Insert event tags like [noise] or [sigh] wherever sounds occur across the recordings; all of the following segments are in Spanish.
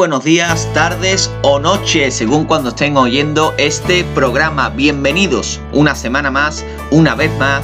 Buenos días, tardes o noches, según cuando estén oyendo este programa. Bienvenidos una semana más, una vez más,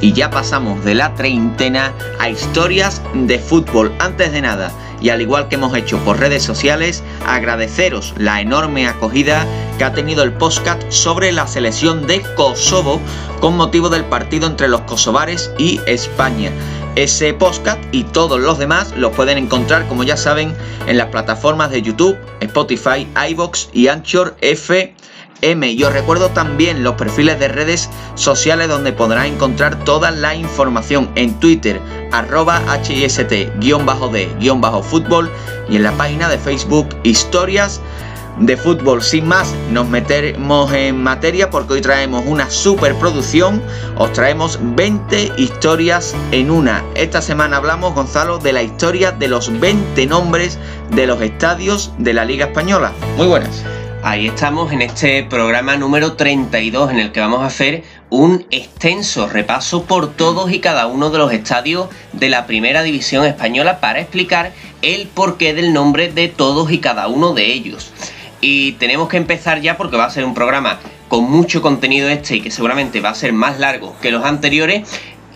y ya pasamos de la treintena a historias de fútbol. Antes de nada, y al igual que hemos hecho por redes sociales, agradeceros la enorme acogida que ha tenido el podcast sobre la selección de Kosovo con motivo del partido entre los kosovares y España. Ese podcast y todos los demás los pueden encontrar, como ya saben, en las plataformas de YouTube, Spotify, iBox y Anchor FM. Y os recuerdo también los perfiles de redes sociales donde podrán encontrar toda la información en Twitter, arroba HIST-D-fútbol y en la página de Facebook Historias de fútbol. Sin más, nos metemos en materia porque hoy traemos una superproducción. Os traemos 20 historias en una. Esta semana hablamos, Gonzalo, de la historia de los 20 nombres de los estadios de la Liga Española. Muy buenas. Ahí estamos en este programa número 32 en el que vamos a hacer un extenso repaso por todos y cada uno de los estadios de la Primera División Española para explicar el porqué del nombre de todos y cada uno de ellos. Y tenemos que empezar ya porque va a ser un programa con mucho contenido este y que seguramente va a ser más largo que los anteriores.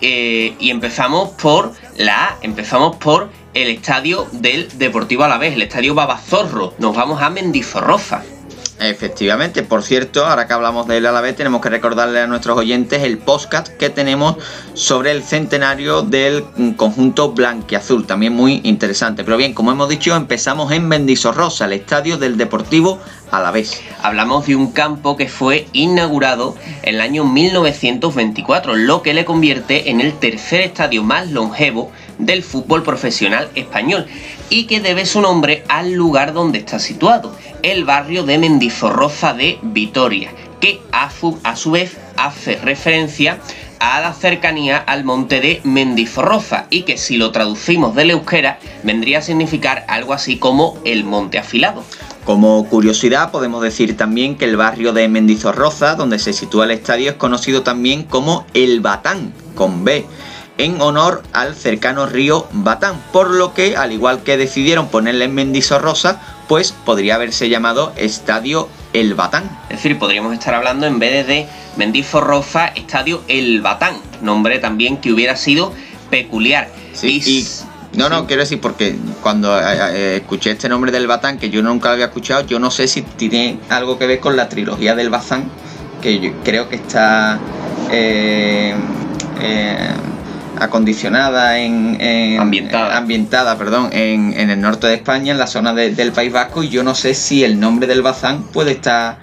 Eh, y empezamos por la empezamos por el estadio del Deportivo Alavés, el estadio Babazorro. Nos vamos a Mendizorroza. Efectivamente, por cierto, ahora que hablamos del Alavés, tenemos que recordarle a nuestros oyentes el podcast que tenemos sobre el centenario del conjunto blanquiazul, también muy interesante. Pero bien, como hemos dicho, empezamos en Mendizorrosa, el estadio del Deportivo Alavés. Hablamos de un campo que fue inaugurado en el año 1924, lo que le convierte en el tercer estadio más longevo del fútbol profesional español y que debe su nombre al lugar donde está situado, el barrio de Mendizorroza de Vitoria, que a su, a su vez hace referencia a la cercanía al monte de Mendizorroza y que si lo traducimos del euskera vendría a significar algo así como el monte afilado. Como curiosidad podemos decir también que el barrio de Mendizorroza, donde se sitúa el estadio, es conocido también como El Batán, con B, en honor al cercano río Batán, por lo que, al igual que decidieron ponerle en Mendizorroza, pues podría haberse llamado Estadio El Batán. Es decir, podríamos estar hablando en vez de Mendizorroza, Estadio El Batán, nombre también que hubiera sido peculiar. Sí, no, no, quiero decir porque cuando eh, eh, escuché este nombre del Batán, que yo nunca lo había escuchado, yo no sé si tiene algo que ver con la trilogía del Bazán, que yo creo que está eh, acondicionada en, ambientada, ambientada perdón, en, el norte de España, en la zona del País Vasco, y yo no sé si el nombre del Bazán puede estar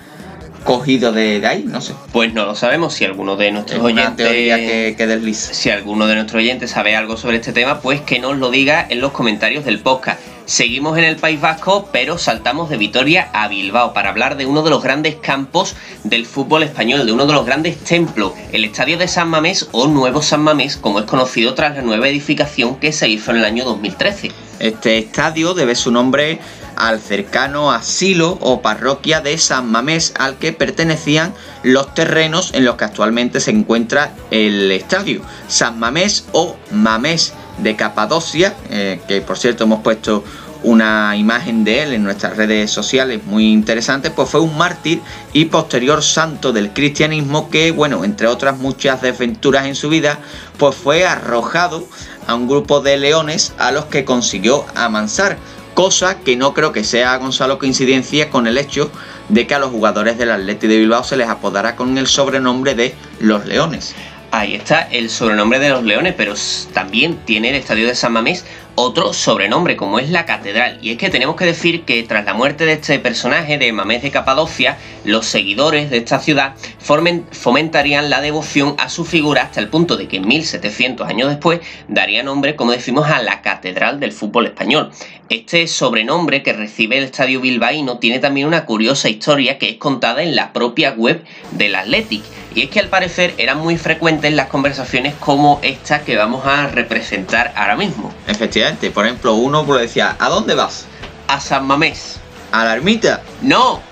cogido de, ahí, no sé. Pues no lo sabemos, si alguno de nuestros oyentes que, que Si alguno de nuestros oyentes sabe algo sobre este tema, pues que nos lo diga en los comentarios del podcast. Seguimos en el País Vasco, pero saltamos de Vitoria a Bilbao para hablar de uno de los grandes campos del fútbol español, de uno de los grandes templos, el Estadio de San Mamés o Nuevo San Mamés, como es conocido tras la nueva edificación que se hizo en el año 2013. Este estadio debe su nombre al cercano asilo o parroquia de San Mamés al que pertenecían los terrenos en los que actualmente se encuentra el estadio. San Mamés o Mamés de Capadocia, eh, que por cierto hemos puesto una imagen de él en nuestras redes sociales muy interesante, pues fue un mártir y posterior santo del cristianismo que, bueno, entre otras muchas desventuras en su vida, pues fue arrojado a un grupo de leones a los que consiguió amansar, cosa que no creo que sea, Gonzalo, coincidencia con el hecho de que a los jugadores del Atleti de Bilbao se les apodara con el sobrenombre de los leones. Ahí está el sobrenombre de los Leones, pero también tiene el estadio de San Mamés otro sobrenombre, como es la Catedral. Y es que tenemos que decir que tras la muerte de este personaje de Mamés de Capadocia, los seguidores de esta ciudad fomentarían la devoción a su figura hasta el punto de que 1700 años después daría nombre, como decimos, a la Catedral del fútbol español. Este sobrenombre que recibe el estadio bilbaíno tiene también una curiosa historia que es contada en la propia web del Athletic y es que al parecer eran muy frecuentes las conversaciones como esta que vamos a representar ahora mismo. Efectivamente, por ejemplo, uno decía, ¿a dónde vas? A San Mamés. ¿A la ermita? No,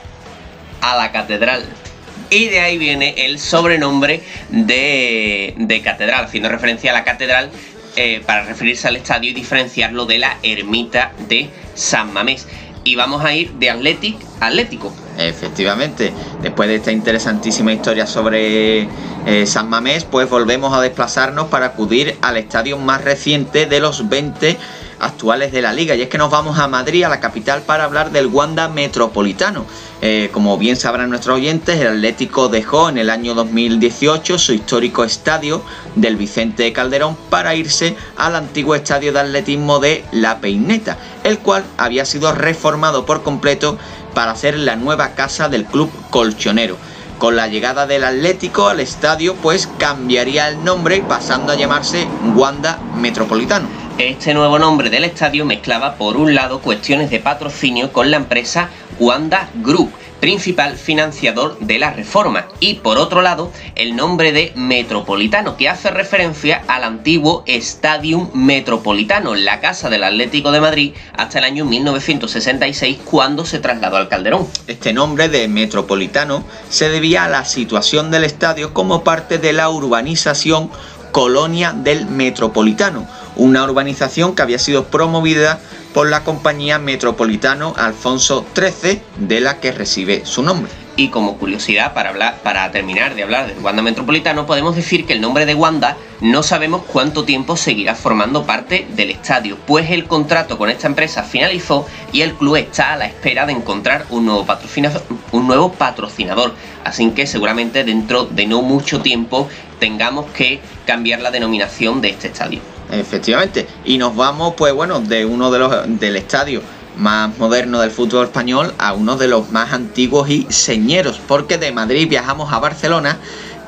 a la catedral. Y de ahí viene el sobrenombre de, de catedral, haciendo referencia a la catedral eh, para referirse al estadio y diferenciarlo de la ermita de San Mamés. y vamos a ir de Athletic a Atlético. Efectivamente, después de esta interesantísima historia sobre eh, San Mamés, pues volvemos a desplazarnos para acudir al estadio más reciente de los 20 actuales de la liga. Y es que nos vamos a Madrid, a la capital, para hablar del Wanda Metropolitano. Eh, como bien sabrán nuestros oyentes, el Atlético dejó en el año 2018 su histórico estadio del Vicente Calderón para irse al antiguo estadio de atletismo de La Peineta, el cual había sido reformado por completo para ser la nueva casa del club colchonero. Con la llegada del Atlético al estadio, pues cambiaría el nombre pasando a llamarse Wanda Metropolitano. Este nuevo nombre del estadio mezclaba por un lado cuestiones de patrocinio con la empresa Wanda Group, principal financiador de la reforma, y por otro lado el nombre de Metropolitano, que hace referencia al antiguo Stadium Metropolitano, la casa del Atlético de Madrid, hasta el año 1966 cuando se trasladó al Calderón. Este nombre de Metropolitano se debía a la situación del estadio como parte de la urbanización Colonia del Metropolitano, una urbanización que había sido promovida por la compañía Metropolitano Alfonso XIII, de la que recibe su nombre. Y como curiosidad, para, para terminar de hablar del Wanda Metropolitano, podemos decir que el nombre de Wanda no sabemos cuánto tiempo seguirá formando parte del estadio, pues el contrato con esta empresa finalizó y el club está a la espera de encontrar un nuevo patrocinador, un nuevo patrocinador. Así que seguramente dentro de no mucho tiempo tengamos que cambiar la denominación de este estadio. Efectivamente. Y nos vamos, pues bueno, de uno de los del estadio más moderno del fútbol español a uno de los más antiguos y señeros, porque de Madrid viajamos a Barcelona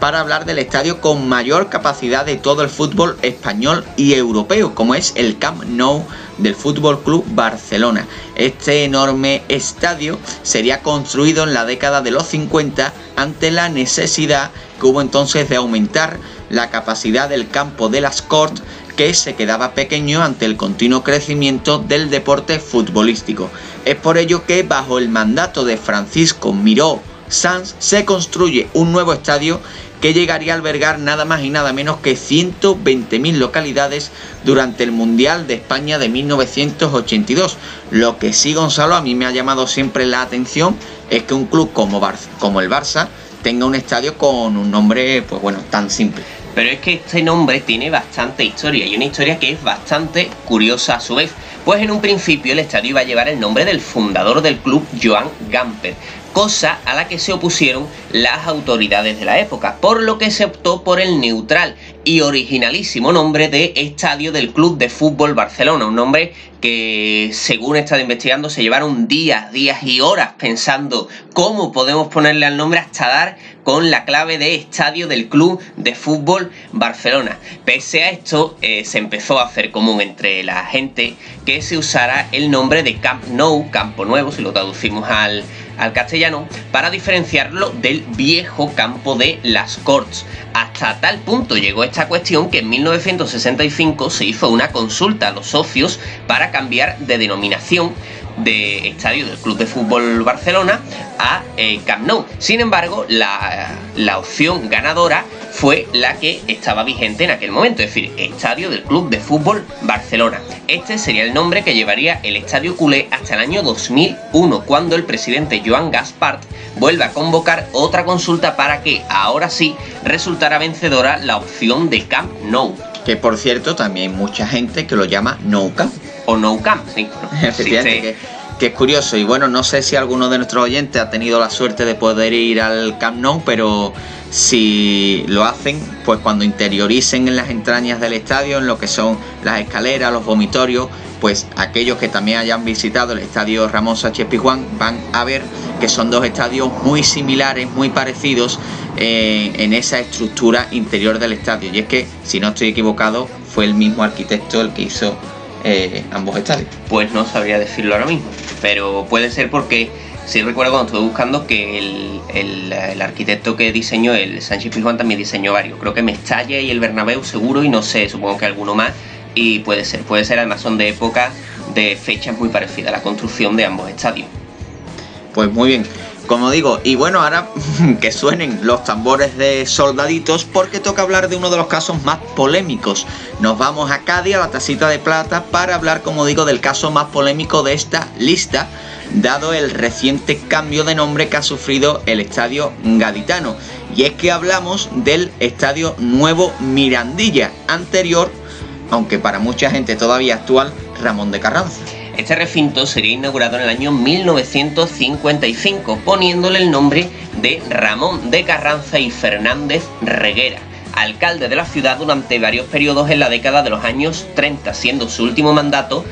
para hablar del estadio con mayor capacidad de todo el fútbol español y europeo, como es el Camp Nou del Fútbol Club Barcelona. Este enorme estadio sería construido en la década de los 50 ante la necesidad que hubo entonces de aumentar la capacidad del campo de las Corts que se quedaba pequeño ante el continuo crecimiento del deporte futbolístico. Es por ello que bajo el mandato de Francisco Miró Sanz se construye un nuevo estadio que llegaría a albergar nada más y nada menos que 120.000 localidades durante el Mundial de España de 1982. Lo que sí, Gonzalo, a mí me ha llamado siempre la atención es que un club como, como el Barça tenga un estadio con un nombre, pues bueno, tan simple. Pero es que este nombre tiene bastante historia y una historia que es bastante curiosa a su vez. Pues en un principio el estadio iba a llevar el nombre del fundador del club, Joan Gamper, cosa a la que se opusieron las autoridades de la época, por lo que se optó por el neutral y originalísimo nombre de Estadio del Club de Fútbol Barcelona, un nombre que según he estado investigando se llevaron días, días y horas pensando cómo podemos ponerle al nombre hasta dar con la clave de estadio del Club de Fútbol Barcelona. Pese a esto, eh, se empezó a hacer común entre la gente que se usara el nombre de Camp Nou, Campo Nuevo, si lo traducimos al, al castellano, para diferenciarlo del viejo campo de las Corts. Hasta tal punto llegó esta cuestión que en 1965 se hizo una consulta a los socios para cambiar de denominación de estadio del Club de Fútbol Barcelona a eh, Camp Nou. Sin embargo, la, opción ganadora fue la que estaba vigente en aquel momento, es decir, Estadio del Club de Fútbol Barcelona. Este sería el nombre que llevaría el Estadio Culé hasta el año 2001, cuando el presidente Joan Gaspart vuelve a convocar otra consulta para que ahora sí resultara vencedora la opción de Camp Nou. Que por cierto, también hay mucha gente que lo llama No Camp o no camp, sí. [laughs] que, es curioso. Y bueno, no sé si alguno de nuestros oyentes ha tenido la suerte de poder ir al Camp Nou, pero si lo hacen, pues cuando interioricen en las entrañas del estadio, en lo que son las escaleras, los vomitorios, pues aquellos que también hayan visitado el estadio Ramón Sánchez Pizjuán van a ver que son dos estadios muy similares, muy parecidos eh, en esa estructura interior del estadio. Y es que, si no estoy equivocado, fue el mismo arquitecto el que hizo eh, ambos estadios? Pues no sabría decirlo ahora mismo, pero puede ser porque sí recuerdo cuando estuve buscando que el, arquitecto que diseñó el Sánchez Pizjuán también diseñó varios. Creo que Mestalla y el Bernabéu seguro y no sé, supongo que alguno más. Y puede ser, puede ser además son de época de fechas muy parecidas a la construcción de ambos estadios. Pues muy bien. Como digo, y bueno, ahora [laughs] que suenen los tambores de soldaditos porque toca hablar de uno de los casos más polémicos. Nos vamos a Cádiz, a la tacita de plata, para hablar, como digo, del caso más polémico de esta lista, dado el reciente cambio de nombre que ha sufrido el estadio gaditano. Y es que hablamos del estadio Nuevo Mirandilla, anterior, aunque para mucha gente todavía actual, Ramón de Carranza. Este recinto sería inaugurado en el año 1955, poniéndole el nombre de Ramón de Carranza y Fernández Reguera, alcalde de la ciudad durante varios periodos en la década de los años 30, siendo su último mandato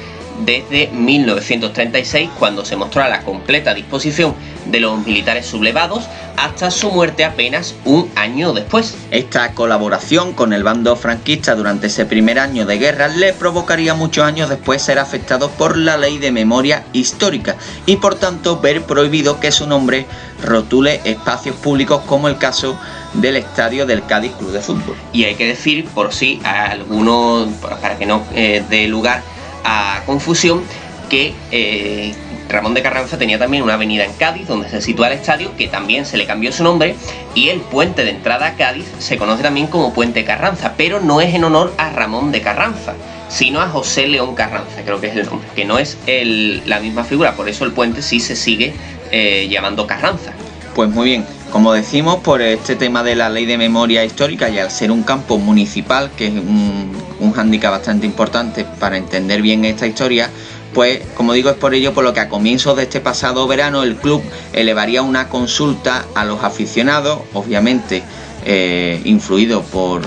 desde 1936, cuando se mostró a la completa disposición de los militares sublevados, hasta su muerte apenas un año después. Esta colaboración con el bando franquista durante ese primer año de guerra le provocaría muchos años después ser afectado por la ley de memoria histórica y por tanto ver prohibido que su nombre rotule espacios públicos como el caso del estadio del Cádiz Club de Fútbol. Y hay que decir, por si a alguno, para que no eh, dé lugar a confusión que eh, Ramón de Carranza tenía también una avenida en Cádiz donde se sitúa el estadio que también se le cambió su nombre y el puente de entrada a Cádiz se conoce también como Puente Carranza, pero no es en honor a Ramón de Carranza, sino a José León Carranza, creo que es el nombre, que no es la misma figura, por eso el puente sí se sigue eh, llamando Carranza. Pues muy bien, como decimos, por este tema de la ley de memoria histórica y al ser un campo municipal, que es un, un hándicap bastante importante para entender bien esta historia, pues como digo es por ello por lo que a comienzos de este pasado verano el club elevaría una consulta a los aficionados, obviamente eh, influido por,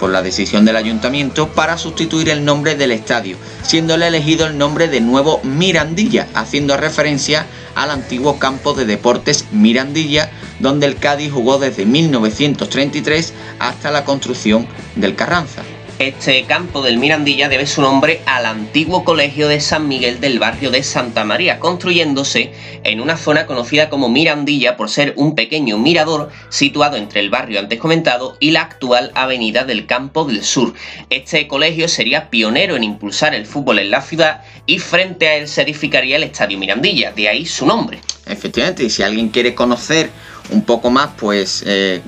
por la decisión del ayuntamiento para sustituir el nombre del estadio, siéndole elegido el nombre de nuevo Mirandilla, haciendo referencia al antiguo campo de deportes Mirandilla, donde el Cádiz jugó desde 1933 hasta la construcción del Carranza. Este campo del Mirandilla debe su nombre al antiguo colegio de San Miguel del barrio de Santa María, construyéndose en una zona conocida como Mirandilla por ser un pequeño mirador situado entre el barrio antes comentado y la actual avenida del Campo del Sur. Este colegio sería pionero en impulsar el fútbol en la ciudad y frente a él se edificaría el Estadio Mirandilla, de ahí su nombre. Efectivamente, y si alguien quiere conocer un poco más pues eh,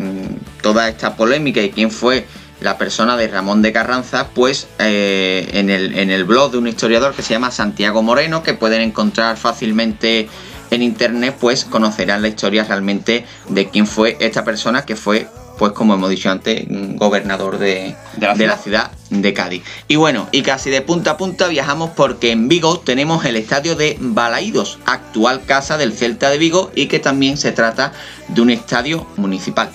toda esta polémica y quién fue la persona de Ramón de Carranza, pues eh, en, el, en el blog de un historiador que se llama Santiago Moreno, que pueden encontrar fácilmente en internet, pues conocerán la historia realmente de quién fue esta persona que fue, pues como hemos dicho antes, gobernador de, de, la, de la ciudad de Cádiz. Y bueno, y casi de punta a punta viajamos porque en Vigo tenemos el estadio de Balaídos, actual casa del Celta de Vigo y que también se trata de un estadio municipal.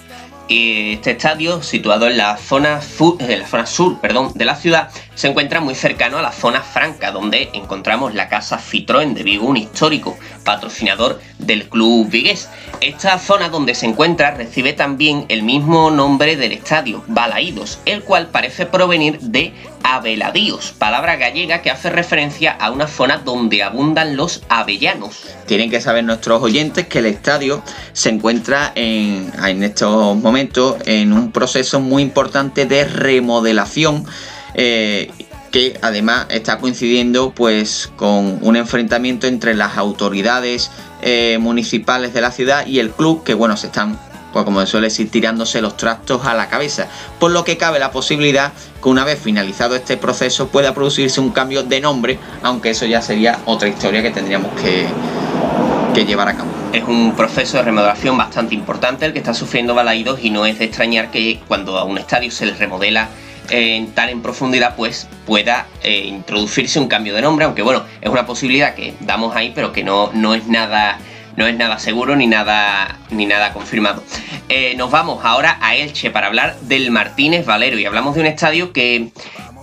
Este estadio, situado en la zona, en la zona sur perdón, de la ciudad, se encuentra muy cercano a la zona franca, donde encontramos la casa Citroën de Vigo, un histórico patrocinador del club vigués. Esta zona donde se encuentra recibe también el mismo nombre del estadio, Balaídos, el cual parece provenir de abeladíos, palabra gallega que hace referencia a una zona donde abundan los avellanos. Tienen que saber nuestros oyentes que el estadio se encuentra en, en estos momentos en un proceso muy importante de remodelación eh, que además está coincidiendo pues con un enfrentamiento entre las autoridades eh, municipales de la ciudad y el club que bueno se están pues como suele decir tirándose los trastos a la cabeza. Por lo que cabe la posibilidad que una vez finalizado este proceso pueda producirse un cambio de nombre aunque eso ya sería otra historia que tendríamos que, que llevar a cabo. Es un proceso de remodelación bastante importante el que está sufriendo Balaídos y no es de extrañar que cuando a un estadio se le remodela en, tan en profundidad, pues pueda eh, introducirse un cambio de nombre, aunque bueno, es una posibilidad que damos ahí, pero que no, no es nada no es nada seguro ni nada, ni nada confirmado. Eh, nos vamos ahora a Elche para hablar del Martínez Valero y hablamos de un estadio que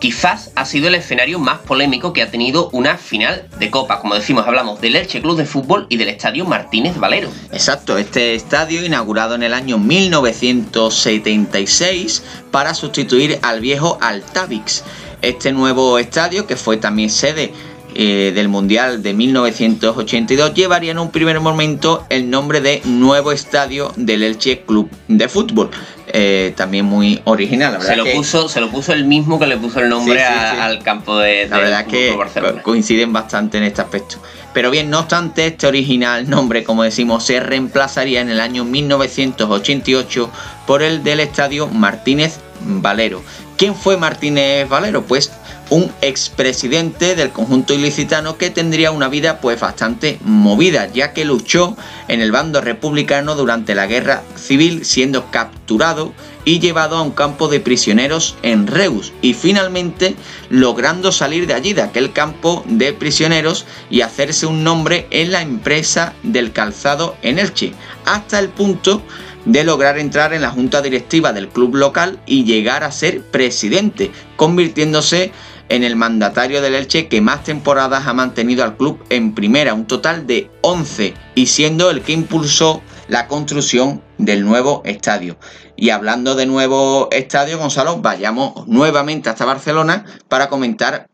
quizás ha sido el escenario más polémico que ha tenido una final de Copa. Como decimos, hablamos del Elche Club de Fútbol y del Estadio Martínez Valero. Exacto, este estadio inaugurado en el año 1976 para sustituir al viejo Altavix. Este nuevo estadio, que fue también sede eh, del Mundial de 1982 llevaría en un primer momento el nombre de Nuevo Estadio del Elche Club de Fútbol. Eh, también muy original. La verdad se, lo que, puso, se lo puso el mismo que le puso el nombre Sí, sí, a- sí. al campo de, la verdad que Barcelona. coinciden bastante en este aspecto. Pero bien, no obstante, este original nombre, como decimos, se reemplazaría en el año 1988 por el del estadio Martínez Valero. ¿Quién fue Martínez Valero? Pues un expresidente del conjunto ilicitano que tendría una vida pues bastante movida, ya que luchó en el bando republicano durante la guerra civil siendo capturado y llevado a un campo de prisioneros en Reus y finalmente logrando salir de allí, de aquel campo de prisioneros y hacerse un nombre en la empresa del calzado en Elche, hasta el punto de lograr entrar en la junta directiva del club local y llegar a ser presidente, convirtiéndose en el mandatario del Elche que más temporadas ha mantenido al club en primera, un total de 11, y siendo el que impulsó la construcción del nuevo estadio. Y hablando de nuevo estadio, Gonzalo, vayamos nuevamente hasta Barcelona para comentar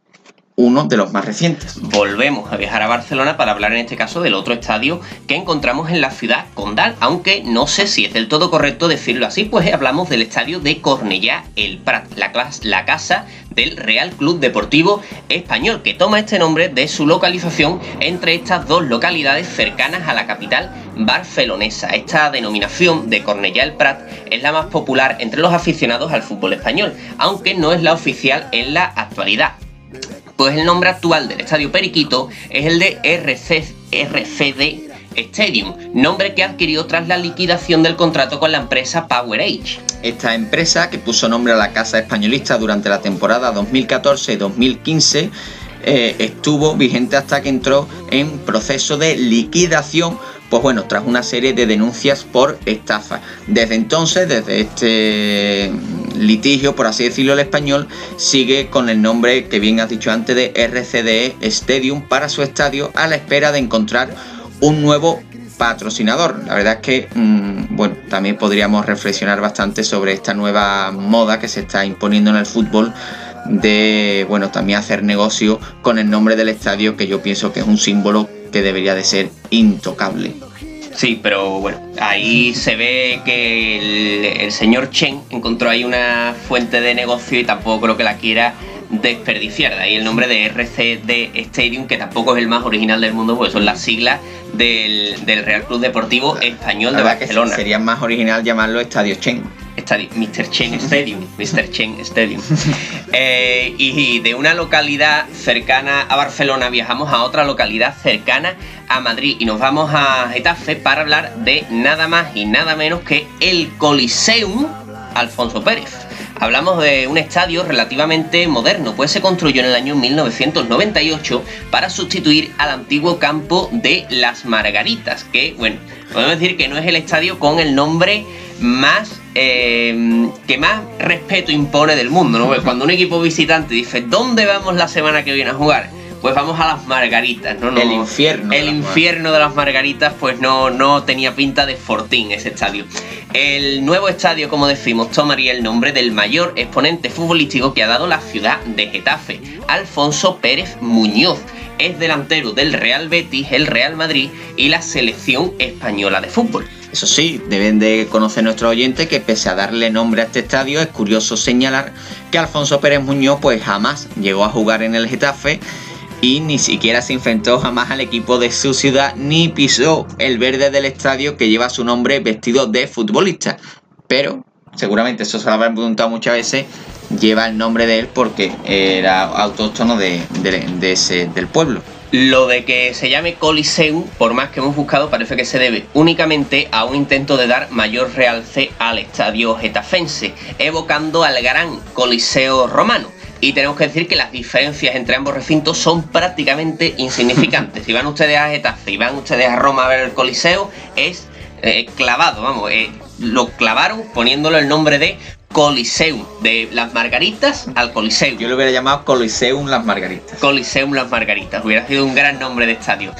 uno de los más recientes. Volvemos a viajar a Barcelona para hablar en este caso del otro estadio que encontramos en la ciudad condal, aunque no sé si es del todo correcto decirlo así, pues hablamos del estadio de Cornellá el Prat, la, casa del Real Club Deportivo Español, que toma este nombre de su localización entre estas dos localidades cercanas a la capital barcelonesa. Esta denominación de Cornellá el Prat es la más popular entre los aficionados al fútbol español, aunque no es la oficial en la actualidad pues el nombre actual del Estadio Periquito es el de RC, RCD Stadium, nombre que adquirió tras la liquidación del contrato con la empresa Power Age. Esta empresa, que puso nombre a la Casa Españolista durante la temporada 2014-2015, eh, estuvo vigente hasta que entró en proceso de liquidación pues bueno, tras una serie de denuncias por estafa. Desde entonces, desde este litigio, por así decirlo, el español sigue con el nombre que bien has dicho antes de RCDE Stadium para su estadio a la espera de encontrar un nuevo patrocinador. La verdad es que, mm, bueno, también podríamos reflexionar bastante sobre esta nueva moda que se está imponiendo en el fútbol de, bueno, también hacer negocio con el nombre del estadio que yo pienso que es un símbolo que debería de ser intocable. Sí, pero bueno, ahí se ve que el, señor Chen encontró ahí una fuente de negocio y tampoco creo que la quiera desperdiciar. De ahí el nombre de RCD Stadium, que tampoco es el más original del mundo, porque son las siglas del, Real Club Deportivo Español de Barcelona. sería más original llamarlo Estadio Chen. Mr. Chen Stadium. Mr. Chen [laughs] Stadium. Eh, y de una localidad cercana a Barcelona viajamos a otra localidad cercana a Madrid y nos vamos a Getafe para hablar de nada más y nada menos que el Coliseum Alfonso Pérez. Hablamos de un estadio relativamente moderno, pues se construyó en el año 1998 para sustituir al antiguo campo de Las Margaritas, que, bueno, podemos decir que no es el estadio con el nombre más eh, que más respeto impone del mundo, ¿no? Pues cuando un equipo visitante dice, ¿dónde vamos la semana que viene a jugar? Pues vamos a las Margaritas, ¿no? el infierno. El infierno de las Margaritas, pues no, no tenía pinta de fortín ese estadio. El nuevo estadio, como decimos, tomaría el nombre del mayor exponente futbolístico que ha dado la ciudad de Getafe, Alfonso Pérez Muñoz. Es delantero del Real Betis, el Real Madrid y la selección española de fútbol. Eso sí, deben de conocer nuestros oyentes que pese a darle nombre a este estadio, es curioso señalar que Alfonso Pérez Muñoz pues jamás llegó a jugar en el Getafe y ni siquiera se enfrentó jamás al equipo de su ciudad ni pisó el verde del estadio que lleva su nombre vestido de futbolista. Pero, seguramente eso se lo habrán preguntado muchas veces, lleva el nombre de él porque era autóctono de, del pueblo. Lo de que se llame Coliseum, por más que hemos buscado, parece que se debe únicamente a un intento de dar mayor realce al estadio getafense, evocando al gran Coliseo romano. Y tenemos que decir que las diferencias entre ambos recintos son prácticamente insignificantes. [laughs] si van ustedes a Getafe y van ustedes a Roma a ver el Coliseo, es eh, clavado, vamos, eh, lo clavaron poniéndolo el nombre de Coliseum, de las Margaritas al Coliseum. Yo lo hubiera llamado Coliseum Las Margaritas. Coliseum Las Margaritas, hubiera sido un gran nombre de estadio.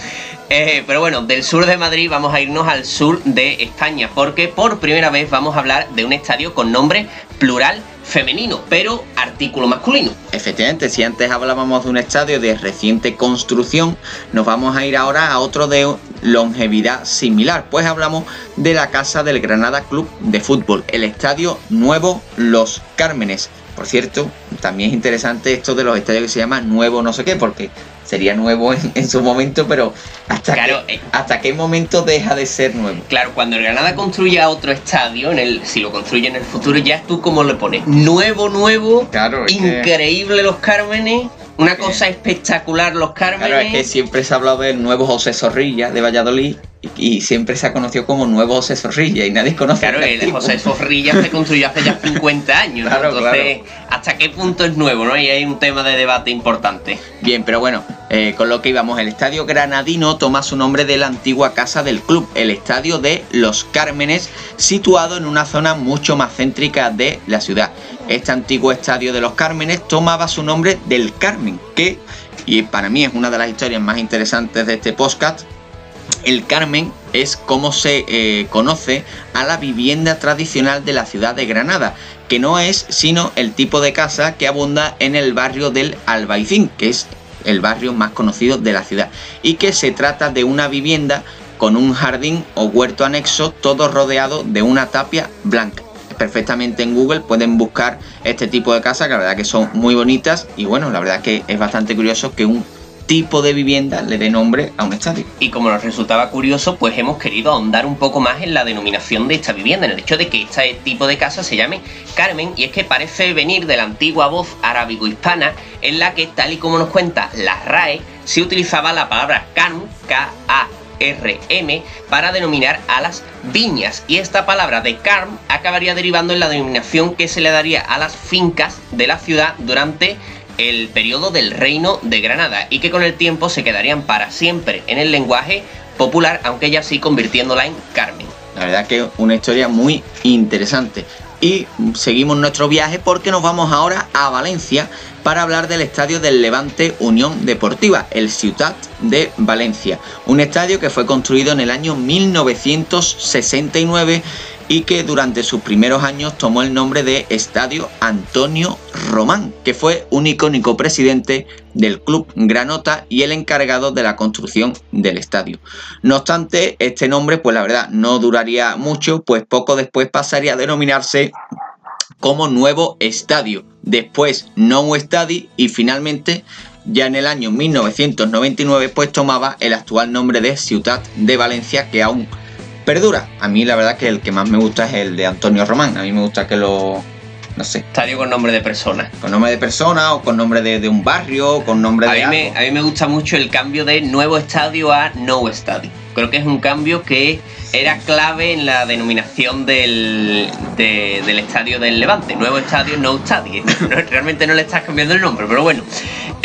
Eh, pero bueno, del sur de Madrid vamos a irnos al sur de España, porque por primera vez vamos a hablar de un estadio con nombre plural femenino, pero artículo masculino. Efectivamente, si antes hablábamos de un estadio de reciente construcción, nos vamos a ir ahora a otro de longevidad similar, pues hablamos de la casa del Granada Club de Fútbol, el estadio Nuevo Los Cármenes. Por cierto, también es interesante esto de los estadios que se llama Nuevo no sé qué, porque sería nuevo en, su momento, pero ¿hasta, qué, eh, ¿hasta qué momento deja de ser nuevo? Claro, cuando el Granada construya otro estadio, en el, si lo construye en el futuro, ya tú como le pones nuevo, nuevo, claro, increíble los Cármenes. Una cosa espectacular los Cármenes. Claro, es que siempre se ha hablado del nuevo José Zorrilla de Valladolid y siempre se ha conocido como Nuevo José Zorrilla y nadie conoce. Claro, el José Zorrilla se construyó hace ya [laughs] 50 años. Entonces, ¿hasta qué punto es nuevo? ¿no? Y hay un tema de debate importante. Bien, pero bueno, eh, con lo que íbamos, el estadio granadino toma su nombre de la antigua casa del club, el estadio de Los Cármenes, situado en una zona mucho más céntrica de la ciudad. Este antiguo estadio de Los Cármenes tomaba su nombre del Carmen, que, y para mí es una de las historias más interesantes de este podcast, el Carmen es como se eh, conoce a la vivienda tradicional de la ciudad de Granada, que no es sino el tipo de casa que abunda en el barrio del Albaicín, que es el barrio más conocido de la ciudad, y que se trata de una vivienda con un jardín o huerto anexo, todo rodeado de una tapia blanca. Perfectamente en Google pueden buscar este tipo de casas, que la verdad que son muy bonitas y bueno, la verdad que es bastante curioso que un tipo de vivienda le dé nombre a un estadio. Y como nos resultaba curioso, pues hemos querido ahondar un poco más en la denominación de esta vivienda, en el hecho de que este tipo de casa se llame Carmen, y es que parece venir de la antigua voz arábigo-hispana, en la que, tal y como nos cuenta la RAE, se utilizaba la palabra Carm, K-A-R-M, para denominar a las viñas, y esta palabra de Carm acabaría derivando en la denominación que se le daría a las fincas de la ciudad durante el periodo del reino de Granada y que con el tiempo se quedarían para siempre en el lenguaje popular, aunque ya sí convirtiéndola en Carmen. La verdad que una historia muy interesante. Y seguimos nuestro viaje porque nos vamos ahora a Valencia para hablar del estadio del Levante Unión Deportiva, el Ciutat de Valencia. Un estadio que fue construido en el año 1969 y que durante sus primeros años tomó el nombre de Estadio Antonio Román, que fue un icónico presidente del club Granota y el encargado de la construcción del estadio. No obstante, este nombre, pues la verdad, no duraría mucho, pues poco después pasaría a denominarse como Nuevo Estadio, después Nou Estadi y finalmente ya en el año 1999 pues tomaba el actual nombre de Ciudad de Valencia que aún perdura. A mí la verdad que el que más me gusta es el de Antonio Román. A mí me gusta que lo... No sé. Estadio con nombre de persona. Con nombre de persona o con nombre de, un barrio, con nombre a de... Mí a mí me gusta mucho el cambio de nuevo estadio a no estadio. Creo que es un cambio que era clave en la denominación del, del estadio del Levante. Nuevo estadio, no estadio. [laughs] Realmente no le estás cambiando el nombre, pero bueno.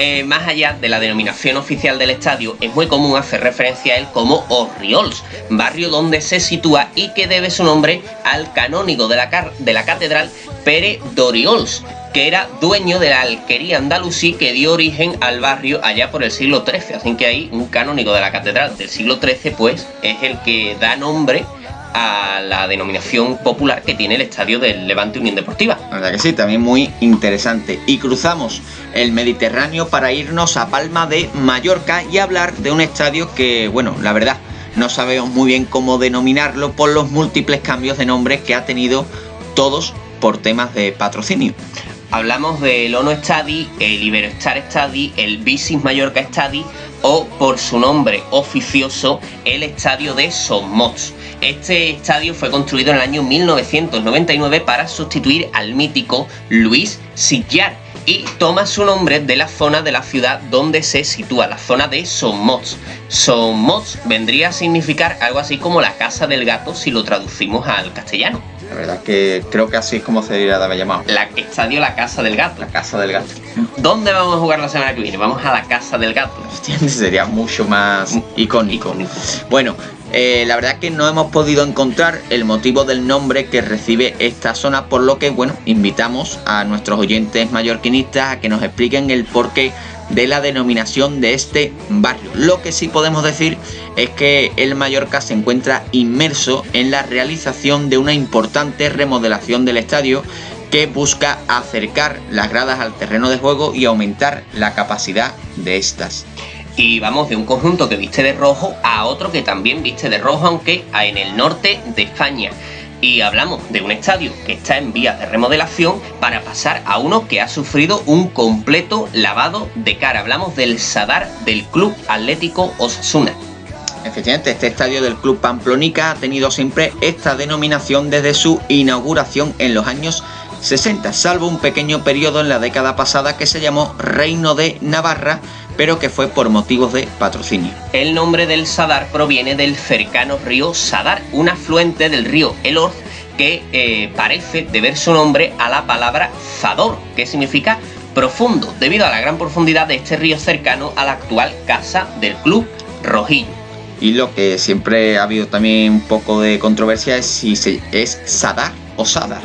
Eh, más allá de la denominación oficial del estadio, es muy común hacer referencia a él como Orriols, barrio donde se sitúa y que debe su nombre al canónigo de la, de la catedral Pere Doriols, que era dueño de la alquería andalusí que dio origen al barrio allá por el siglo XIII. Así que ahí un canónigo de la catedral del siglo XIII, pues, es el que da nombre a la denominación popular que tiene el estadio del Levante Unión Deportiva. La verdad que sí, también muy interesante. Y cruzamos el Mediterráneo para irnos a Palma de Mallorca y hablar de un estadio que, bueno, la verdad, no sabemos muy bien cómo denominarlo por los múltiples cambios de nombre que ha tenido todos por temas de patrocinio. Hablamos del Ono Stadi, el Iberostar Stadi, el Visis Mallorca Stadi o por su nombre oficioso el Estadio de Somos. Este estadio fue construido en el año 1999 para sustituir al mítico Luis Sillar y toma su nombre de la zona de la ciudad donde se sitúa, la zona de Somos. Somos vendría a significar algo así como la casa del gato si lo traducimos al castellano. La verdad que creo que así es como se debería haber llamado. La estadio La Casa del Gato. La Casa del Gato. ¿Dónde vamos a jugar la semana que viene? Vamos a la Casa del Gato. sería mucho más icónico. Bueno, eh, la verdad que no hemos podido encontrar el motivo del nombre que recibe esta zona, por lo que, bueno, invitamos a nuestros oyentes mallorquinistas a que nos expliquen el porqué de la denominación de este barrio. Lo que sí podemos decir es que el Mallorca se encuentra inmerso en la realización de una importante remodelación del estadio que busca acercar las gradas al terreno de juego y aumentar la capacidad de estas. Y vamos de un conjunto que viste de rojo a otro que también viste de rojo, aunque en el norte de España. Y hablamos de un estadio que está en vías de remodelación para pasar a uno que ha sufrido un completo lavado de cara. Hablamos del Sadar del Club Atlético Osasuna. Efectivamente, este estadio del Club Pamplonica ha tenido siempre esta denominación desde su inauguración en los años 60, salvo un pequeño periodo en la década pasada que se llamó Reino de Navarra, pero que fue por motivos de patrocinio. El nombre del Sadar proviene del cercano río Sadar, un afluente del río Elorz que eh, parece deber su nombre a la palabra Zador, que significa profundo, debido a la gran profundidad de este río cercano a la actual casa del club Rojillo. Y lo que siempre ha habido también un poco de controversia es si es Sadar o Sadar.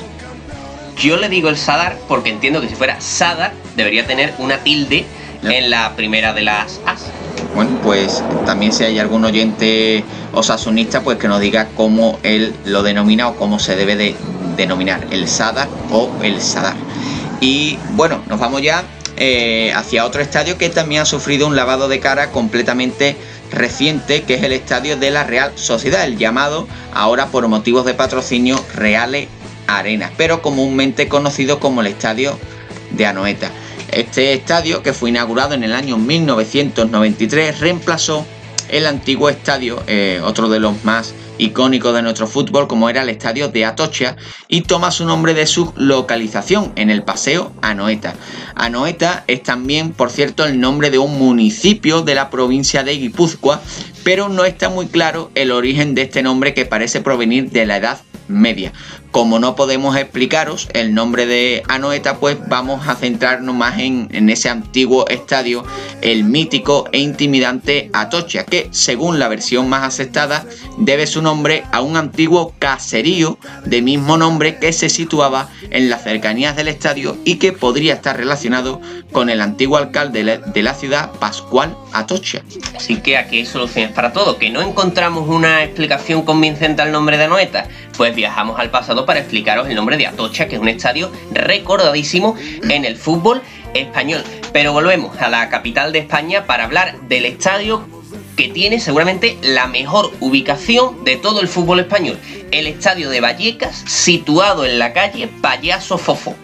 Yo le digo el Sadar porque entiendo que si fuera Sadar debería tener una tilde en la primera de las As. Bueno, pues también si hay algún oyente osasunista, pues que nos diga cómo él lo denomina o cómo se debe de denominar, el Sadar o el Sadar. Y bueno, nos vamos ya eh, hacia otro estadio que también ha sufrido un lavado de cara completamente reciente, que es el estadio de la Real Sociedad, el llamado ahora por motivos de patrocinio Reale Arena, pero comúnmente conocido como el Estadio de Anoeta. Este estadio, que fue inaugurado en el año 1993, reemplazó el antiguo estadio, eh, otro de los más icónicos de nuestro fútbol, como era el estadio de Atocha, y toma su nombre de su localización en el paseo Anoeta. Anoeta es también, por cierto, el nombre de un municipio de la provincia de Guipúzcoa, pero no está muy claro el origen de este nombre que parece provenir de la Edad Media. Como no podemos explicaros el nombre de Anoeta, pues vamos a centrarnos más en, ese antiguo estadio, el mítico e intimidante Atocha, que según la versión más aceptada debe su nombre a un antiguo caserío de mismo nombre que se situaba en las cercanías del estadio y que podría estar relacionado con el antiguo alcalde de la ciudad, Pascual Atocha. Así que aquí hay soluciones para todo, que no encontramos una explicación convincente al nombre de Anoeta, pues viajamos al pasado para explicaros el nombre de Atocha, que es un estadio recordadísimo en el fútbol español. Pero volvemos a la capital de España para hablar del estadio que tiene seguramente la mejor ubicación de todo el fútbol español, el estadio de Vallecas, situado en la calle Payaso Fofó.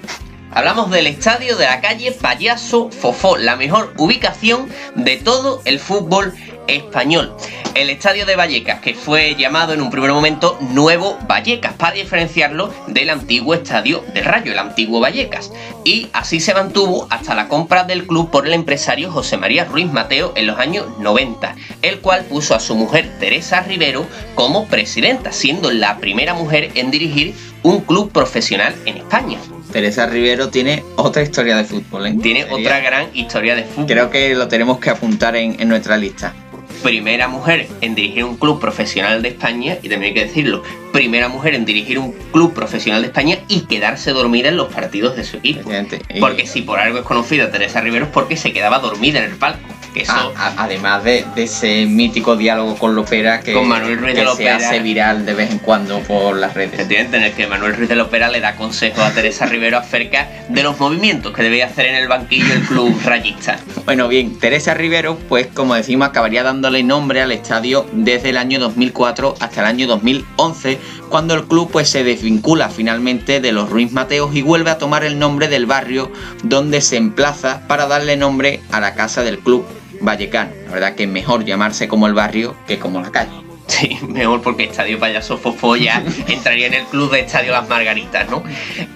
Hablamos del estadio de la calle Payaso Fofó, la mejor ubicación de todo el fútbol español. El estadio de Vallecas, que fue llamado en un primer momento Nuevo Vallecas, para diferenciarlo del antiguo estadio de Rayo, el antiguo Vallecas. Y así se mantuvo hasta la compra del club por el empresario José María Ruiz Mateo en los años 90, el cual puso a su mujer Teresa Rivero como presidenta, siendo la primera mujer en dirigir un club profesional en España. Teresa Rivero tiene otra historia de fútbol. ¿eh? Tiene otra gran historia de fútbol. Creo que lo tenemos que apuntar en, en nuestra lista primera mujer en dirigir un club profesional de España, y también hay que decirlo, primera mujer en dirigir un club profesional de España y quedarse dormida en los partidos de su equipo. Porque si por algo es conocida Teresa Rivero es porque se quedaba dormida en el palco. Ah, además de, ese mítico diálogo con Lopera que, con Manuel Ruiz de Lopera, se hace viral de vez en cuando por las redes. Efectivamente, en el que Manuel Ruiz de Lopera le da consejos a Teresa Rivero acerca de los movimientos que debe hacer en el banquillo el club rayista. Bueno, bien, Teresa Rivero, pues como decimos, acabaría dándole nombre al estadio desde el año 2004 hasta el año 2011, cuando el club pues se desvincula finalmente de los Ruiz Mateos y vuelve a tomar el nombre del barrio donde se emplaza para darle nombre a la casa del club Vallecano. La verdad que mejor llamarse como el barrio que como la calle. Sí, [laughs] mejor porque Estadio Payaso Fofo ya entraría en el club de Estadio Las Margaritas, ¿no?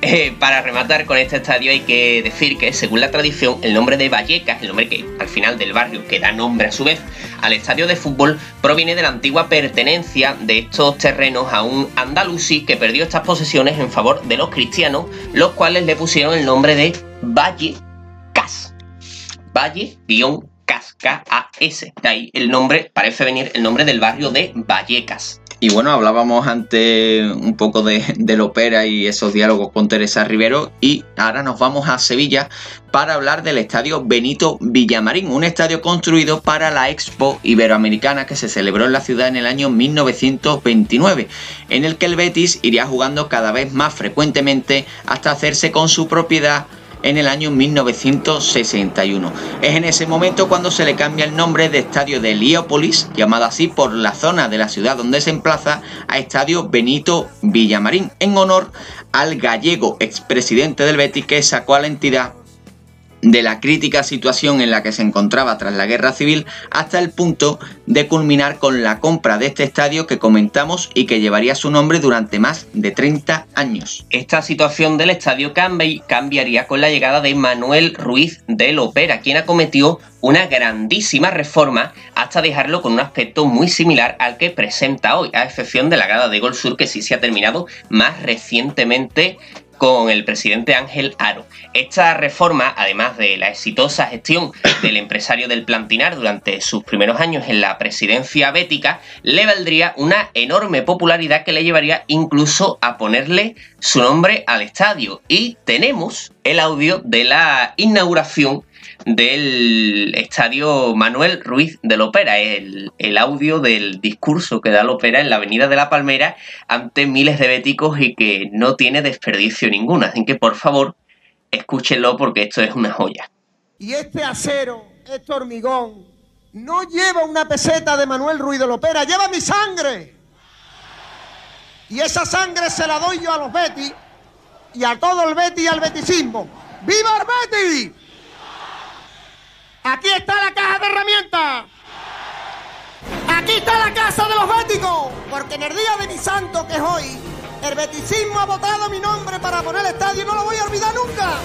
Eh, para rematar con este estadio hay que decir que, según la tradición, el nombre de Vallecas, el nombre que al final del barrio que da nombre a su vez al estadio de fútbol, proviene de la antigua pertenencia de estos terrenos a un andalusí que perdió estas posesiones en favor de los cristianos, los cuales le pusieron el nombre de Vallecas. K-A-S. De ahí el nombre, parece venir el nombre del barrio de Vallecas. Y bueno, hablábamos antes un poco de, del ópera y esos diálogos con Teresa Rivero y ahora nos vamos a Sevilla para hablar del estadio Benito Villamarín, un estadio construido para la Expo Iberoamericana que se celebró en la ciudad en el año 1929, en el que el Betis iría jugando cada vez más frecuentemente hasta hacerse con su propiedad en el año 1961. Es en ese momento cuando se le cambia el nombre de Estadio de Heliópolis, llamado así por la zona de la ciudad donde se emplaza, a Estadio Benito Villamarín, en honor al gallego expresidente del Betis que sacó a la entidad de la crítica situación en la que se encontraba tras la guerra civil hasta el punto de culminar con la compra de este estadio que comentamos y que llevaría su nombre durante más de 30 años. Esta situación del estadio cambiaría con la llegada de Manuel Ruiz del Opera, quien acometió una grandísima reforma hasta dejarlo con un aspecto muy similar al que presenta hoy, a excepción de la grada de Gol Sur que sí se ha terminado más recientemente con el presidente Ángel Aro. Esta reforma, además de la exitosa gestión del empresario del Plantinar durante sus primeros años en la presidencia bética, le valdría una enorme popularidad que le llevaría incluso a ponerle su nombre al estadio. Y tenemos el audio de la inauguración del estadio Manuel Ruiz de la Ópera, el, el audio del discurso que da la Ópera en la Avenida de la Palmera ante miles de béticos y que no tiene desperdicio ninguno. Así que por favor, escúchenlo porque esto es una joya. Y este acero, este hormigón, no lleva una peseta de Manuel Ruiz de la Ópera, lleva mi sangre. Y esa sangre se la doy yo a los Betis y a todo el Betis y al beticismo. ¡Viva el Betis! Aquí está la caja de herramientas. Aquí está la casa de los béticos. Porque en el día de mi santo, que es hoy, el beticismo ha votado mi nombre para poner el estadio y no lo voy a olvidar nunca.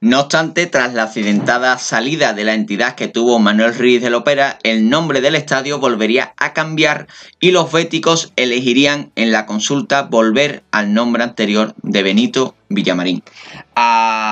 No obstante, tras la accidentada salida de la entidad que tuvo Manuel Ruiz de Ópera, el nombre del estadio volvería a cambiar y los béticos elegirían en la consulta volver al nombre anterior de Benito Villamarín. A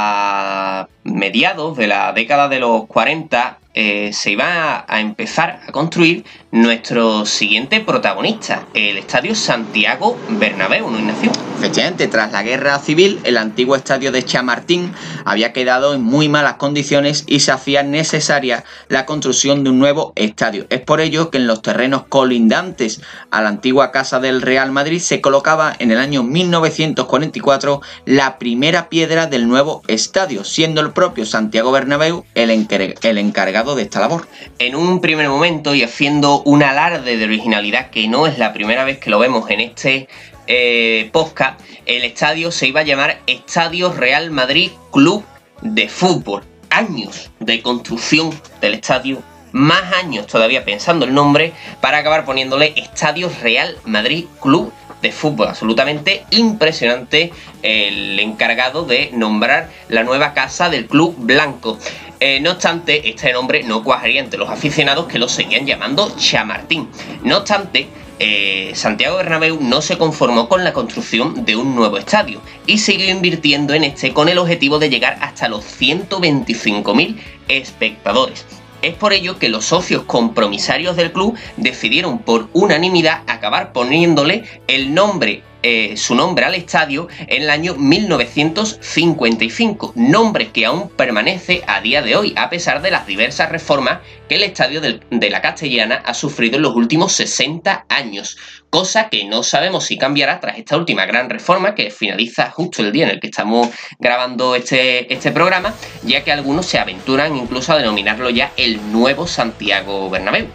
mediados de la década de los 40 eh, se iba a empezar a construir nuestro siguiente protagonista, el Estadio Santiago Bernabéu, ¿no, Ignacio? Efectivamente, tras la guerra civil, el antiguo estadio de Chamartín había quedado en muy malas condiciones y se hacía necesaria la construcción de un nuevo estadio. Es por ello que en los terrenos colindantes a la antigua casa del Real Madrid se colocaba en el año 1944 la primera piedra del nuevo estadio, siendo el propio Santiago Bernabéu el, el encargado de esta labor. En un primer momento y haciendo un alarde de originalidad que no es la primera vez que lo vemos en este eh, el estadio se iba a llamar Estadio Real Madrid Club de Fútbol. Años de construcción del estadio, más años todavía pensando el nombre para acabar poniéndole Estadio Real Madrid Club de Fútbol. Absolutamente impresionante el encargado de nombrar la nueva casa del Club Blanco. Eh, no obstante, este nombre no cuajaría entre los aficionados que lo seguían llamando Chamartín. No obstante, eh, Santiago Bernabéu no se conformó con la construcción de un nuevo estadio y siguió invirtiendo en este con el objetivo de llegar hasta los 125.000 espectadores. Es por ello que los socios compromisarios del club decidieron por unanimidad acabar poniéndole el nombre eh, su nombre al estadio en el año 1955, nombre que aún permanece a día de hoy, a pesar de las diversas reformas que el estadio de la Castellana ha sufrido en los últimos 60 años, cosa que no sabemos si cambiará tras esta última gran reforma que finaliza justo el día en el que estamos grabando este, este programa, ya que algunos se aventuran incluso a denominarlo ya el nuevo Santiago Bernabéu.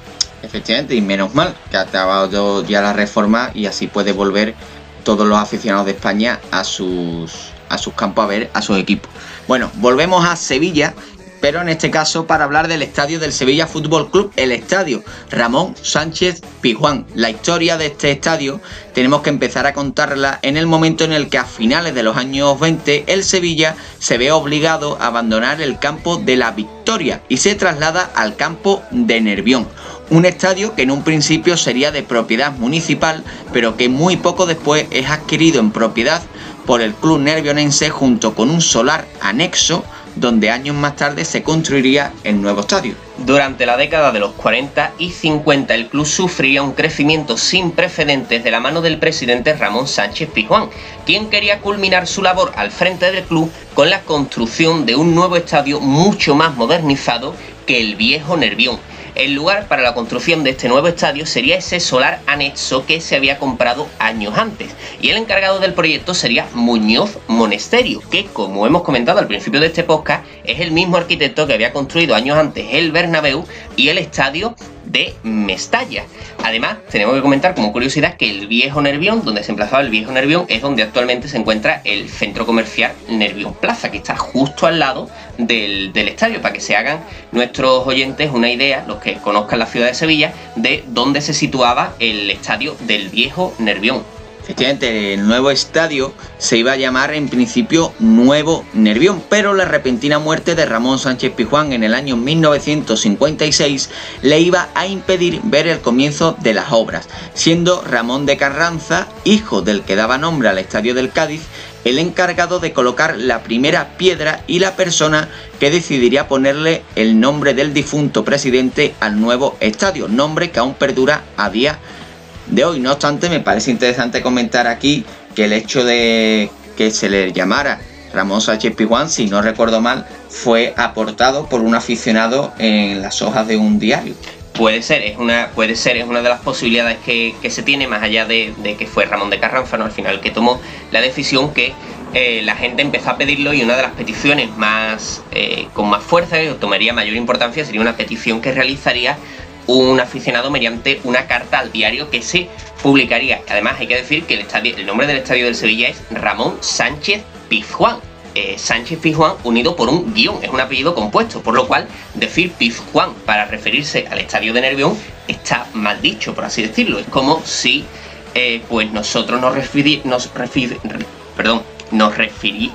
Efectivamente, y menos mal que ha acabado ya la reforma y así puede volver todos los aficionados de España a sus, a sus campos a ver a sus equipos. Bueno, volvemos a Sevilla, pero en este caso para hablar del estadio del Sevilla Fútbol Club, el estadio Ramón Sánchez Pijuán. La historia de este estadio tenemos que empezar a contarla en el momento en el que a finales de los años 20 el Sevilla se ve obligado a abandonar el campo de la Victoria y se traslada al campo de Nervión un estadio que en un principio sería de propiedad municipal, pero que muy poco después es adquirido en propiedad por el club nervionense junto con un solar anexo donde años más tarde se construiría el nuevo estadio. Durante la década de los 40 y 50 el club sufría un crecimiento sin precedentes de la mano del presidente Ramón Sánchez Pijuán, quien quería culminar su labor al frente del club con la construcción de un nuevo estadio mucho más modernizado que el viejo Nervión El lugar para la construcción de este nuevo estadio sería ese solar anexo que se había comprado años antes. Y el encargado del proyecto sería Muñoz Monesterio, que como hemos comentado al principio de este podcast, es el mismo arquitecto que había construido años antes el Bernabéu y el estadio de Mestalla. Además, tenemos que comentar como curiosidad que el viejo Nervión, donde se emplazaba el viejo Nervión, es donde actualmente se encuentra el centro comercial Nervión Plaza, que está justo al lado del, estadio, para que se hagan nuestros oyentes una idea, los que conozcan la ciudad de Sevilla, de dónde se situaba el estadio del viejo Nervión. Efectivamente, el nuevo estadio se iba a llamar en principio Nuevo Nervión, pero la repentina muerte de Ramón Sánchez Pijuán en el año 1956 le iba a impedir ver el comienzo de las obras, siendo Ramón de Carranza, hijo del que daba nombre al estadio del Cádiz, el encargado de colocar la primera piedra y la persona que decidiría ponerle el nombre del difunto presidente al nuevo estadio, nombre que aún perdura a día de de hoy. No obstante, me parece interesante comentar aquí que el hecho de que se le llamara Ramón Sánchez si no recuerdo mal, fue aportado por un aficionado en las hojas de un diario. Puede ser, es una, puede ser, es una de las posibilidades que, se tiene, más allá de, que fue Ramón de Carranfano al final que tomó la decisión que eh, la gente empezó a pedirlo y una de las peticiones más eh, con más fuerza que tomaría mayor importancia sería una petición que realizaría un aficionado mediante una carta al diario que se publicaría. Además, hay que decir que el, nombre del estadio del Sevilla es Ramón Sánchez Pizjuán. Eh, Sánchez Pizjuán unido por un guion, es un apellido compuesto, por lo cual decir Pizjuán para referirse al estadio de Nervión está mal dicho, por así decirlo. Es como si eh, pues nosotros nos referí, nos perdón, nos referí,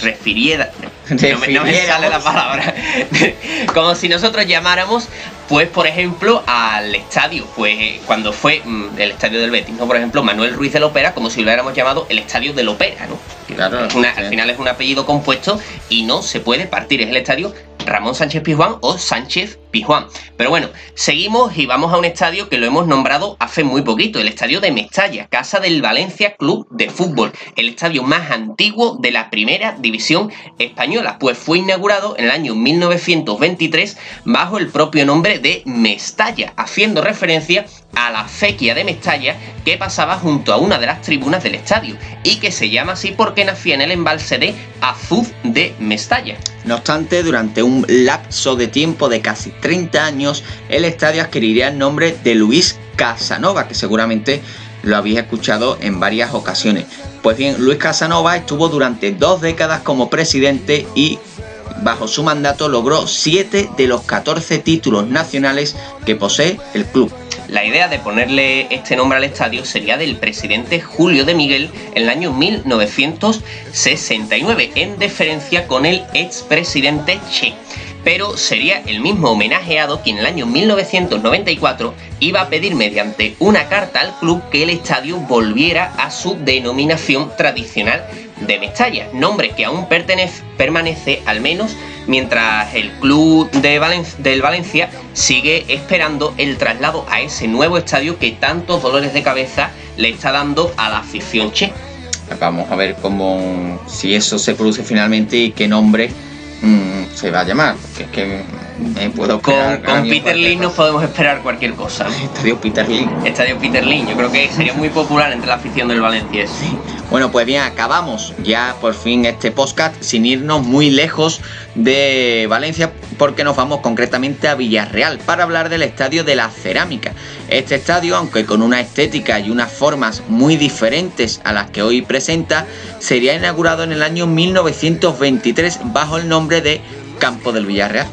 Refiriera, no me, sale la palabra. [laughs] Como si nosotros llamáramos, pues, por ejemplo, al estadio, pues, eh, cuando fue mm, el estadio del Betis, ¿no? Por ejemplo, Manuel Ruiz del Opera, como si lo hubiéramos llamado el estadio del Opera, ¿no? Claro. Al final es un apellido compuesto y no se puede partir, es el estadio Ramón Sánchez Pizjuán o Sánchez Pizjuán. Pero bueno, seguimos y vamos a un estadio que lo hemos nombrado hace muy poquito, el estadio de Mestalla, casa del Valencia Club de Fútbol, el estadio más antiguo de la primera división española, pues fue inaugurado en el año 1923 bajo el propio nombre de Mestalla, haciendo referencia a la fequia de Mestalla que pasaba junto a una de las tribunas del estadio y que se llama así porque nacía en el embalse de Azuz de Mestalla. No obstante, durante un lapso de tiempo de casi 30 años, el estadio adquiriría el nombre de Luis Casanova, que seguramente lo habéis escuchado en varias ocasiones. Pues bien, Luis Casanova estuvo durante dos décadas como presidente y bajo su mandato logró 7 de los 14 títulos nacionales que posee el club. La idea de ponerle este nombre al estadio sería del presidente Julio de Miguel en el año 1969, en deferencia con el expresidente Che pero sería el mismo homenajeado quien en el año 1994 iba a pedir mediante una carta al club que el estadio volviera a su denominación tradicional de Mestalla, nombre que aún permanece al menos mientras el club de del Valencia sigue esperando el traslado a ese nuevo estadio que tantos dolores de cabeza le está dando a la afición che. Vamos a ver cómo si eso se produce finalmente y qué nombre mm, se va a llamar, porque es que me puedo Con, con Peter Lee nos podemos esperar cualquier cosa. Estadio Peter Lee. Estadio Peter Lee, yo creo que sería muy popular entre la afición del Valencia. Sí. Bueno, pues bien, acabamos ya por fin este podcast sin irnos muy lejos de Valencia porque nos vamos concretamente a Villarreal para hablar del Estadio de la Cerámica. Este estadio, aunque con una estética y unas formas muy diferentes a las que hoy presenta, sería inaugurado en el año 1923 bajo el nombre de Campo del Villarreal.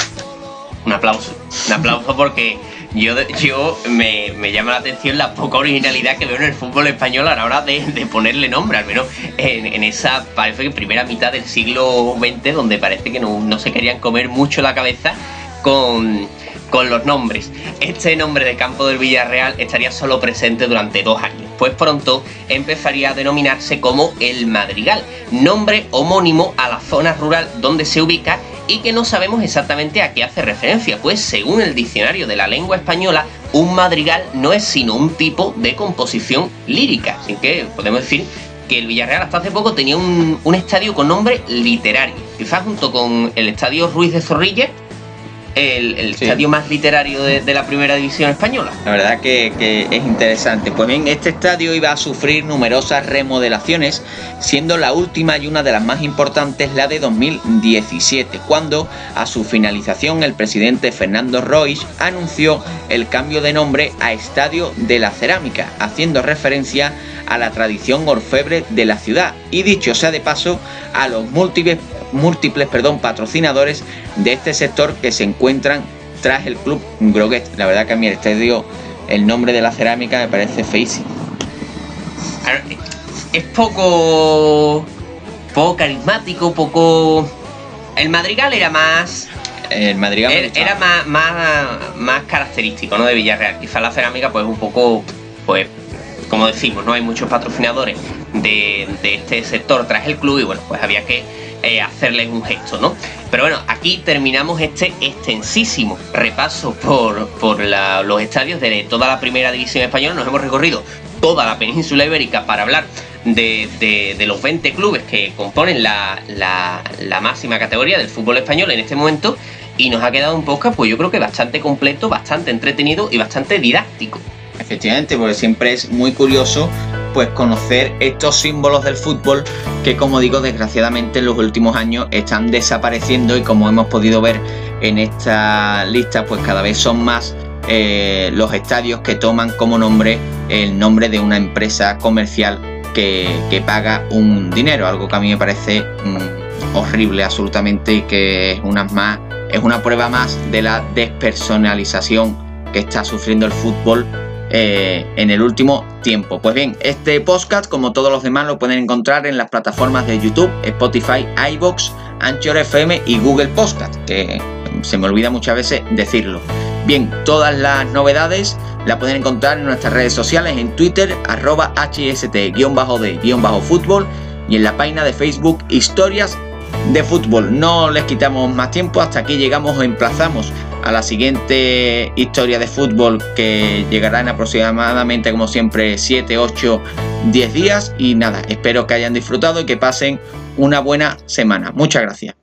Un aplauso, un aplauso porque yo, yo me, llama la atención la poca originalidad que veo en el fútbol español a la hora de, ponerle nombre, al menos en, esa parece que primera mitad del siglo XX, donde parece que no, se querían comer mucho la cabeza con, con los nombres. Este nombre de Campo del Villarreal estaría solo presente durante dos años, pues pronto empezaría a denominarse como El Madrigal, nombre homónimo a la zona rural donde se ubica y que no sabemos exactamente a qué hace referencia, pues según el diccionario de la lengua española, un madrigal no es sino un tipo de composición lírica, así que podemos decir que el Villarreal hasta hace poco tenía un, estadio con nombre literario, quizás junto con el estadio Ruiz de Zorrilla, el, estadio más literario de, la primera división española. La verdad que, que, es interesante. Pues bien, este estadio iba a sufrir numerosas remodelaciones, siendo la última y una de las más importantes la de 2017, cuando a su finalización el presidente Fernando Roig anunció el cambio de nombre a Estadio de la Cerámica, haciendo referencia a la tradición orfebre de la ciudad y dicho sea de paso a los múltiples, múltiples perdón, patrocinadores de este sector que se encuentran tras el club Groguet. La verdad que a mí el estadio, el nombre de la cerámica me parece feísimo. Es poco, poco carismático, poco... El Madrigal era más el Madrigal era, más, más, más, característico ¿no? de Villarreal. Quizá la cerámica pues un poco pues como decimos, no hay muchos patrocinadores de, este sector tras el club y bueno, pues había que eh, hacerles un gesto, ¿no? Pero bueno, aquí terminamos este extensísimo repaso por, los estadios de toda la primera división española. Nos hemos recorrido toda la península ibérica para hablar de, los 20 clubes que componen la, la, máxima categoría del fútbol español en este momento. Y nos ha quedado un podcast, pues yo creo que bastante completo, bastante entretenido y bastante didáctico. Efectivamente, porque siempre es muy curioso pues conocer estos símbolos del fútbol que como digo desgraciadamente en los últimos años están desapareciendo y como hemos podido ver en esta lista pues cada vez son más eh, los estadios que toman como nombre el nombre de una empresa comercial que, paga un dinero, algo que a mí me parece mm, horrible absolutamente y que es una más es una prueba más de la despersonalización que está sufriendo el fútbol eh, en el último tiempo. Pues bien, este podcast, como todos los demás, lo pueden encontrar en las plataformas de YouTube, Spotify, iBox, Anchor FM y Google Podcast, que se me olvida muchas veces decirlo. Bien, todas las novedades las pueden encontrar en nuestras redes sociales, en Twitter, arroba hst-de-fútbol y en la página de Facebook Historias de Fútbol. No les quitamos más tiempo, hasta aquí llegamos, emplazamos a la siguiente historia de fútbol que llegará en aproximadamente, como siempre, 7, 8, 10 días. Y nada, espero que hayan disfrutado y que pasen una buena semana. Muchas gracias.